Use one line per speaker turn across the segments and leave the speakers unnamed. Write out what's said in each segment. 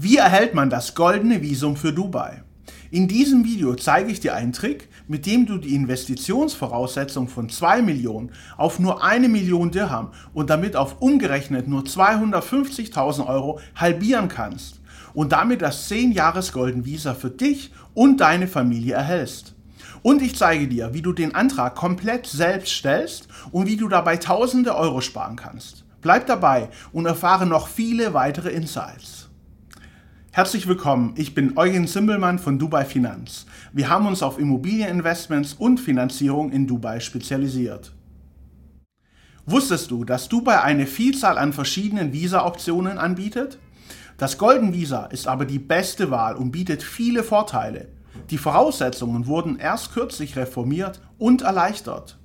Wie erhält man das goldene Visum für Dubai? In diesem Video zeige ich dir einen Trick, mit dem du die Investitionsvoraussetzung von 2 Millionen auf nur 1 Million Dirham und damit auf umgerechnet nur 250.000 Euro halbieren kannst und damit das 10 Jahres Golden Visa für dich und deine Familie erhältst. Und ich zeige dir, wie du den Antrag komplett selbst stellst und wie du dabei tausende Euro sparen kannst. Bleib dabei und erfahre noch viele weitere Insights. Herzlich willkommen, ich bin Eugen Simbelmann von Dubai Finanz. Wir haben uns auf Immobilieninvestments und Finanzierung in Dubai spezialisiert. Wusstest du, dass Dubai eine Vielzahl an verschiedenen Visa-Optionen anbietet? Das Golden Visa ist aber die beste Wahl und bietet viele Vorteile. Die Voraussetzungen wurden erst kürzlich reformiert und erleichtert.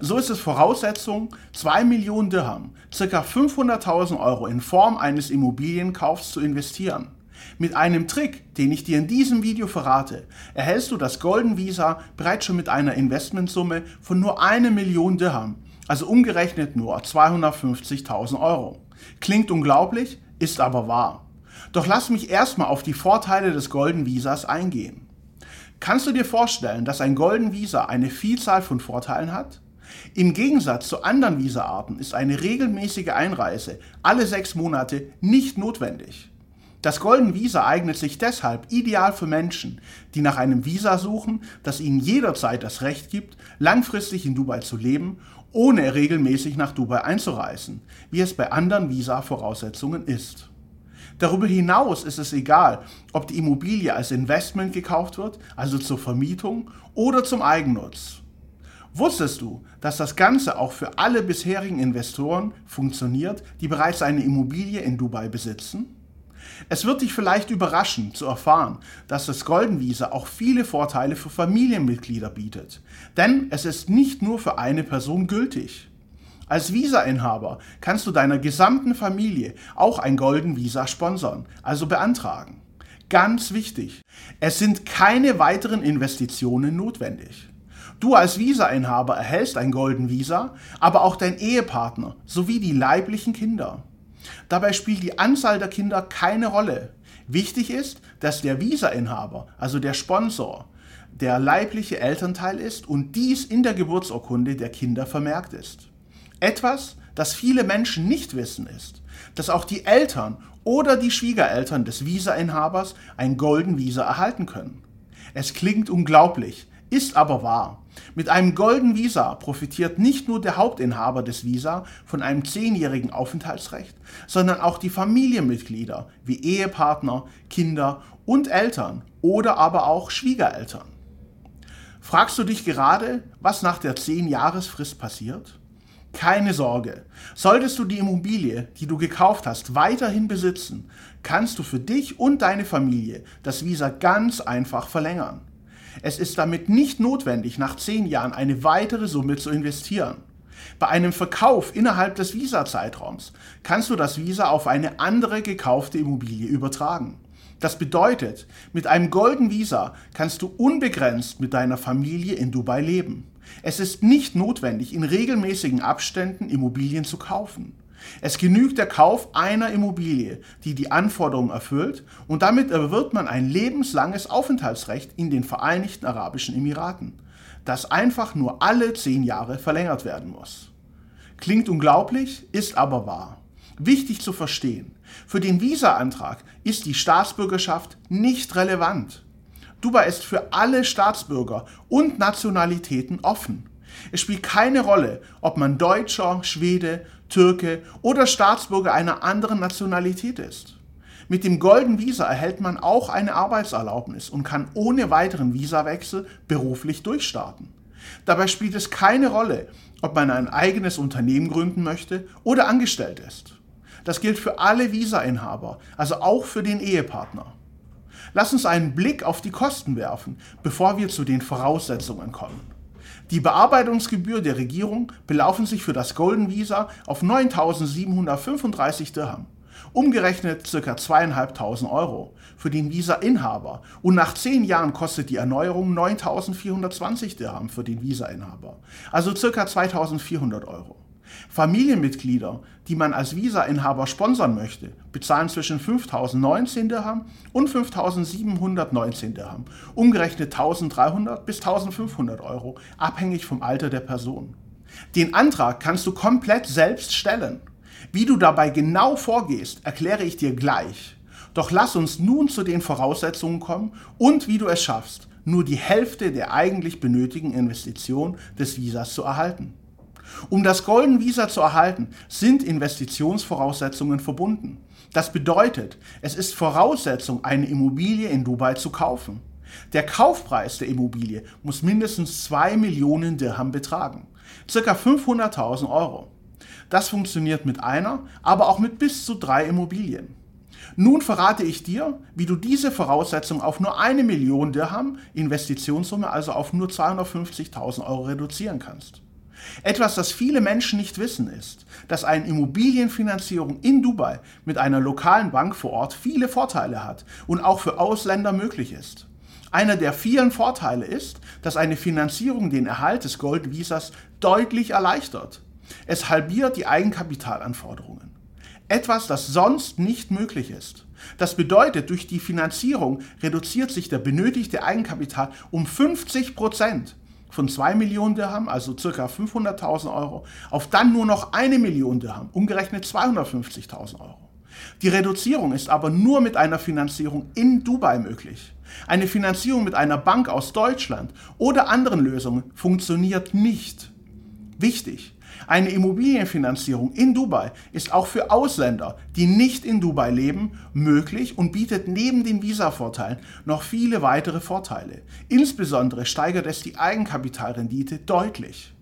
So ist es Voraussetzung, 2 Millionen Dirham, ca. 500.000 Euro in Form eines Immobilienkaufs zu investieren. Mit einem Trick, den ich dir in diesem Video verrate, erhältst du das Golden Visa bereits schon mit einer Investmentsumme von nur eine Million Dirham, also umgerechnet nur 250.000 Euro. Klingt unglaublich, ist aber wahr. Doch lass mich erstmal auf die Vorteile des Golden Visas eingehen. Kannst du dir vorstellen, dass ein Golden Visa eine Vielzahl von Vorteilen hat? Im Gegensatz zu anderen Visaarten ist eine regelmäßige Einreise alle sechs Monate nicht notwendig. Das Golden Visa eignet sich deshalb ideal für Menschen, die nach einem Visa suchen, das ihnen jederzeit das Recht gibt, langfristig in Dubai zu leben, ohne regelmäßig nach Dubai einzureisen, wie es bei anderen Visa-Voraussetzungen ist. Darüber hinaus ist es egal, ob die Immobilie als Investment gekauft wird, also zur Vermietung, oder zum Eigennutz. Wusstest du, dass das Ganze auch für alle bisherigen Investoren funktioniert, die bereits eine Immobilie in Dubai besitzen? Es wird dich vielleicht überraschen zu erfahren, dass das Golden Visa auch viele Vorteile für Familienmitglieder bietet. Denn es ist nicht nur für eine Person gültig. Als Visa-Inhaber kannst du deiner gesamten Familie auch ein Golden Visa sponsern, also beantragen. Ganz wichtig, es sind keine weiteren Investitionen notwendig. Du als Visa-Inhaber erhältst ein Golden Visa, aber auch dein Ehepartner sowie die leiblichen Kinder. Dabei spielt die Anzahl der Kinder keine Rolle. Wichtig ist, dass der Visa-Inhaber, also der Sponsor, der leibliche Elternteil ist und dies in der Geburtsurkunde der Kinder vermerkt ist. Etwas, das viele Menschen nicht wissen, ist, dass auch die Eltern oder die Schwiegereltern des Visa-Inhabers ein Golden Visa erhalten können. Es klingt unglaublich, ist aber wahr. Mit einem Golden Visa profitiert nicht nur der Hauptinhaber des Visa von einem zehnjährigen Aufenthaltsrecht, sondern auch die Familienmitglieder wie Ehepartner, Kinder und Eltern oder aber auch Schwiegereltern. Fragst du dich gerade, was nach der 10-Jahresfrist passiert? Keine Sorge. Solltest du die Immobilie, die du gekauft hast, weiterhin besitzen, kannst du für dich und deine Familie das Visa ganz einfach verlängern. Es ist damit nicht notwendig, nach zehn Jahren eine weitere Summe zu investieren. Bei einem Verkauf innerhalb des Visa-Zeitraums kannst du das Visa auf eine andere gekaufte Immobilie übertragen. Das bedeutet, mit einem Golden Visa kannst du unbegrenzt mit deiner Familie in Dubai leben. Es ist nicht notwendig, in regelmäßigen Abständen Immobilien zu kaufen. Es genügt der Kauf einer Immobilie, die die Anforderungen erfüllt, und damit erwirbt man ein lebenslanges Aufenthaltsrecht in den Vereinigten Arabischen Emiraten, das einfach nur alle zehn Jahre verlängert werden muss. Klingt unglaublich, ist aber wahr. Wichtig zu verstehen, für den Visa-Antrag ist die Staatsbürgerschaft nicht relevant. Dubai ist für alle Staatsbürger und Nationalitäten offen. Es spielt keine Rolle, ob man Deutscher, Schwede, Türke oder Staatsbürger einer anderen Nationalität ist. Mit dem Golden Visa erhält man auch eine Arbeitserlaubnis und kann ohne weiteren Visawechsel beruflich durchstarten. Dabei spielt es keine Rolle, ob man ein eigenes Unternehmen gründen möchte oder angestellt ist. Das gilt für alle Visa-Inhaber, also auch für den Ehepartner. Lass uns einen Blick auf die Kosten werfen, bevor wir zu den Voraussetzungen kommen. Die Bearbeitungsgebühr der Regierung belaufen sich für das Golden Visa auf 9.735 Dirham, umgerechnet ca. 2.500 Euro für den Visa-Inhaber und nach 10 Jahren kostet die Erneuerung 9.420 Dirham für den Visa-Inhaber, also ca. 2.400 Euro. Familienmitglieder, die man als Visa-Inhaber sponsern möchte, bezahlen zwischen 5.019 Dirham und 5.719 Dirham, umgerechnet 1.300 bis 1.500 Euro, abhängig vom Alter der Person. Den Antrag kannst du komplett selbst stellen. Wie du dabei genau vorgehst, erkläre ich dir gleich. Doch lass uns nun zu den Voraussetzungen kommen und wie du es schaffst, nur die Hälfte der eigentlich benötigten Investition des Visas zu erhalten. Um das Golden Visa zu erhalten, sind Investitionsvoraussetzungen verbunden. Das bedeutet, es ist Voraussetzung, eine Immobilie in Dubai zu kaufen. Der Kaufpreis der Immobilie muss mindestens 2 Millionen Dirham betragen, ca. 500.000 Euro. Das funktioniert mit einer, aber auch mit bis zu drei Immobilien. Nun verrate ich dir, wie du diese Voraussetzung auf nur eine Million Dirham, Investitionssumme also auf nur 250.000 Euro reduzieren kannst. Etwas, das viele Menschen nicht wissen, ist, dass eine Immobilienfinanzierung in Dubai mit einer lokalen Bank vor Ort viele Vorteile hat und auch für Ausländer möglich ist. Einer der vielen Vorteile ist, dass eine Finanzierung den Erhalt des Gold Visas deutlich erleichtert. Es halbiert die Eigenkapitalanforderungen. Etwas, das sonst nicht möglich ist. Das bedeutet, durch die Finanzierung reduziert sich der benötigte Eigenkapital um 50 Prozent von 2 Millionen Dirham, also ca. 500.000 Euro, auf dann nur noch 1 Million Dirham, umgerechnet 250.000 Euro. Die Reduzierung ist aber nur mit einer Finanzierung in Dubai möglich. Eine Finanzierung mit einer Bank aus Deutschland oder anderen Lösungen funktioniert nicht. Wichtig, eine Immobilienfinanzierung in Dubai ist auch für Ausländer, die nicht in Dubai leben, möglich und bietet neben den Visa-Vorteilen noch viele weitere Vorteile. Insbesondere steigert es die Eigenkapitalrendite deutlich.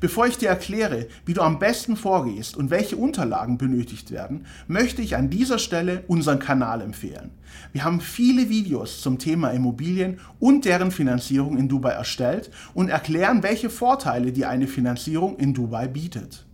Bevor ich dir erkläre, wie du am besten vorgehst und welche Unterlagen benötigt werden, möchte ich an dieser Stelle unseren Kanal empfehlen. Wir haben viele Videos zum Thema Immobilien und deren Finanzierung in Dubai erstellt und erklären, welche Vorteile dir eine Finanzierung in Dubai bietet.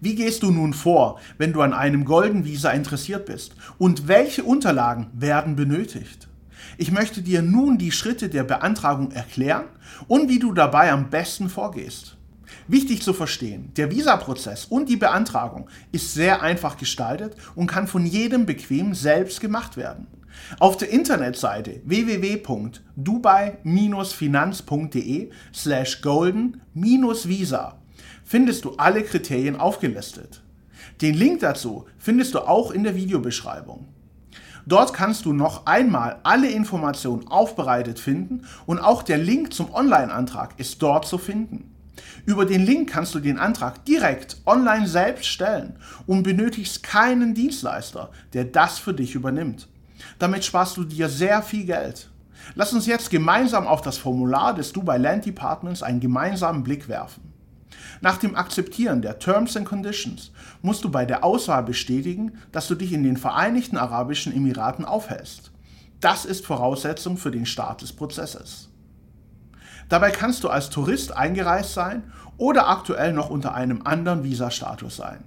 Wie gehst du nun vor, wenn du an einem Golden Visa interessiert bist und welche Unterlagen werden benötigt? Ich möchte dir nun die Schritte der Beantragung erklären und wie du dabei am besten vorgehst. Wichtig zu verstehen, der Visaprozess und die Beantragung ist sehr einfach gestaltet und kann von jedem bequem selbst gemacht werden. Auf der Internetseite www.dubai-finanz.de slash golden-visa findest du alle Kriterien aufgelistet. Den Link dazu findest du auch in der Videobeschreibung. Dort kannst du noch einmal alle Informationen aufbereitet finden und auch der Link zum Online-Antrag ist dort zu finden. Über den Link kannst du den Antrag direkt online selbst stellen und benötigst keinen Dienstleister, der das für dich übernimmt. Damit sparst du dir sehr viel Geld. Lass uns jetzt gemeinsam auf das Formular des Dubai Land Departments einen gemeinsamen Blick werfen. Nach dem Akzeptieren der Terms and Conditions musst du bei der Auswahl bestätigen, dass du dich in den Vereinigten Arabischen Emiraten aufhältst. Das ist Voraussetzung für den Start des Prozesses. Dabei kannst du als Tourist eingereist sein oder aktuell noch unter einem anderen Visa-Status sein.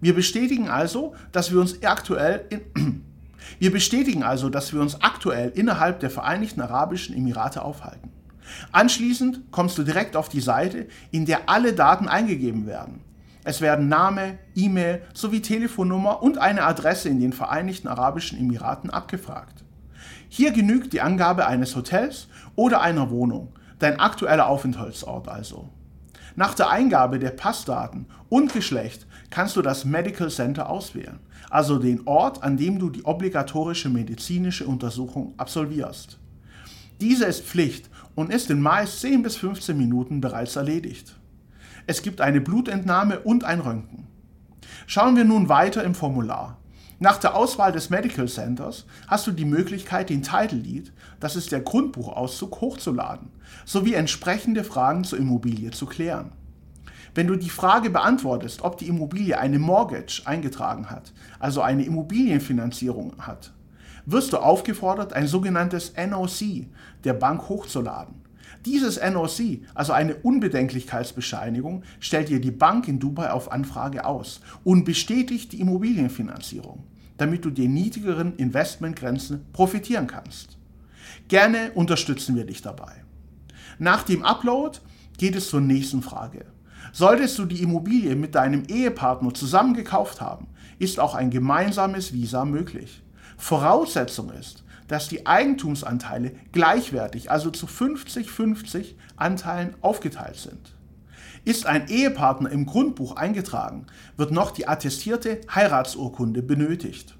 Wir bestätigen also, dass wir uns aktuell in, wir bestätigen also, dass wir uns aktuell innerhalb der Vereinigten Arabischen Emirate aufhalten. Anschließend kommst du direkt auf die Seite, in der alle Daten eingegeben werden. Es werden Name, E-Mail sowie Telefonnummer und eine Adresse in den Vereinigten Arabischen Emiraten abgefragt. Hier genügt die Angabe eines Hotels oder einer Wohnung, dein aktueller Aufenthaltsort also. Nach der Eingabe der Passdaten und Geschlecht kannst du das Medical Center auswählen, also den Ort, an dem du die obligatorische medizinische Untersuchung absolvierst. Diese ist Pflicht und ist in meist 10 bis 15 Minuten bereits erledigt. Es gibt eine Blutentnahme und ein Röntgen. Schauen wir nun weiter im Formular. Nach der Auswahl des Medical Centers hast du die Möglichkeit, den Title Deed, das ist der Grundbuchauszug, hochzuladen, sowie entsprechende Fragen zur Immobilie zu klären. Wenn du die Frage beantwortest, ob die Immobilie eine Mortgage eingetragen hat, also eine Immobilienfinanzierung hat, wirst du aufgefordert, ein sogenanntes NOC der Bank hochzuladen. Dieses NOC, also eine Unbedenklichkeitsbescheinigung, stellt dir die Bank in Dubai auf Anfrage aus und bestätigt die Immobilienfinanzierung, damit du die niedrigeren Investmentgrenzen profitieren kannst. Gerne unterstützen wir dich dabei. Nach dem Upload geht es zur nächsten Frage. Solltest du die Immobilie mit deinem Ehepartner zusammen gekauft haben, ist auch ein gemeinsames Visa möglich. Voraussetzung ist, dass die Eigentumsanteile gleichwertig, also zu 50-50 Anteilen aufgeteilt sind. Ist ein Ehepartner im Grundbuch eingetragen, wird noch die attestierte Heiratsurkunde benötigt.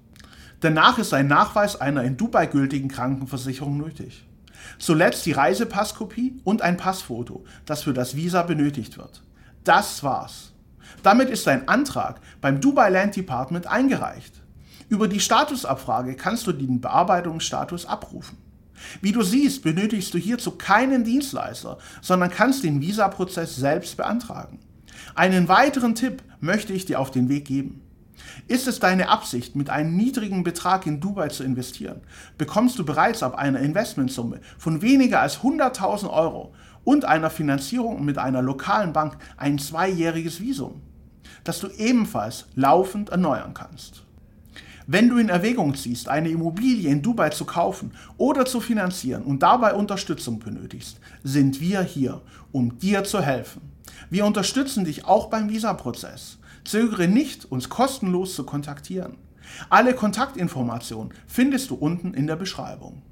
Danach ist ein Nachweis einer in Dubai gültigen Krankenversicherung nötig. Zuletzt die Reisepasskopie und ein Passfoto, das für das Visa benötigt wird. Das war's. Damit ist dein Antrag beim Dubai Land Department eingereicht. Über die Statusabfrage kannst du den Bearbeitungsstatus abrufen. Wie du siehst, benötigst du hierzu keinen Dienstleister, sondern kannst den Visa-Prozess selbst beantragen. Einen weiteren Tipp möchte ich dir auf den Weg geben. Ist es deine Absicht, mit einem niedrigen Betrag in Dubai zu investieren, bekommst du bereits ab einer Investmentsumme von weniger als 100.000 Euro und einer Finanzierung mit einer lokalen Bank ein zweijähriges Visum, das du ebenfalls laufend erneuern kannst. Wenn du in Erwägung ziehst, eine Immobilie in Dubai zu kaufen oder zu finanzieren und dabei Unterstützung benötigst, sind wir hier, um dir zu helfen. Wir unterstützen dich auch beim Visa-Prozess. Zögere nicht, uns kostenlos zu kontaktieren. Alle Kontaktinformationen findest du unten in der Beschreibung.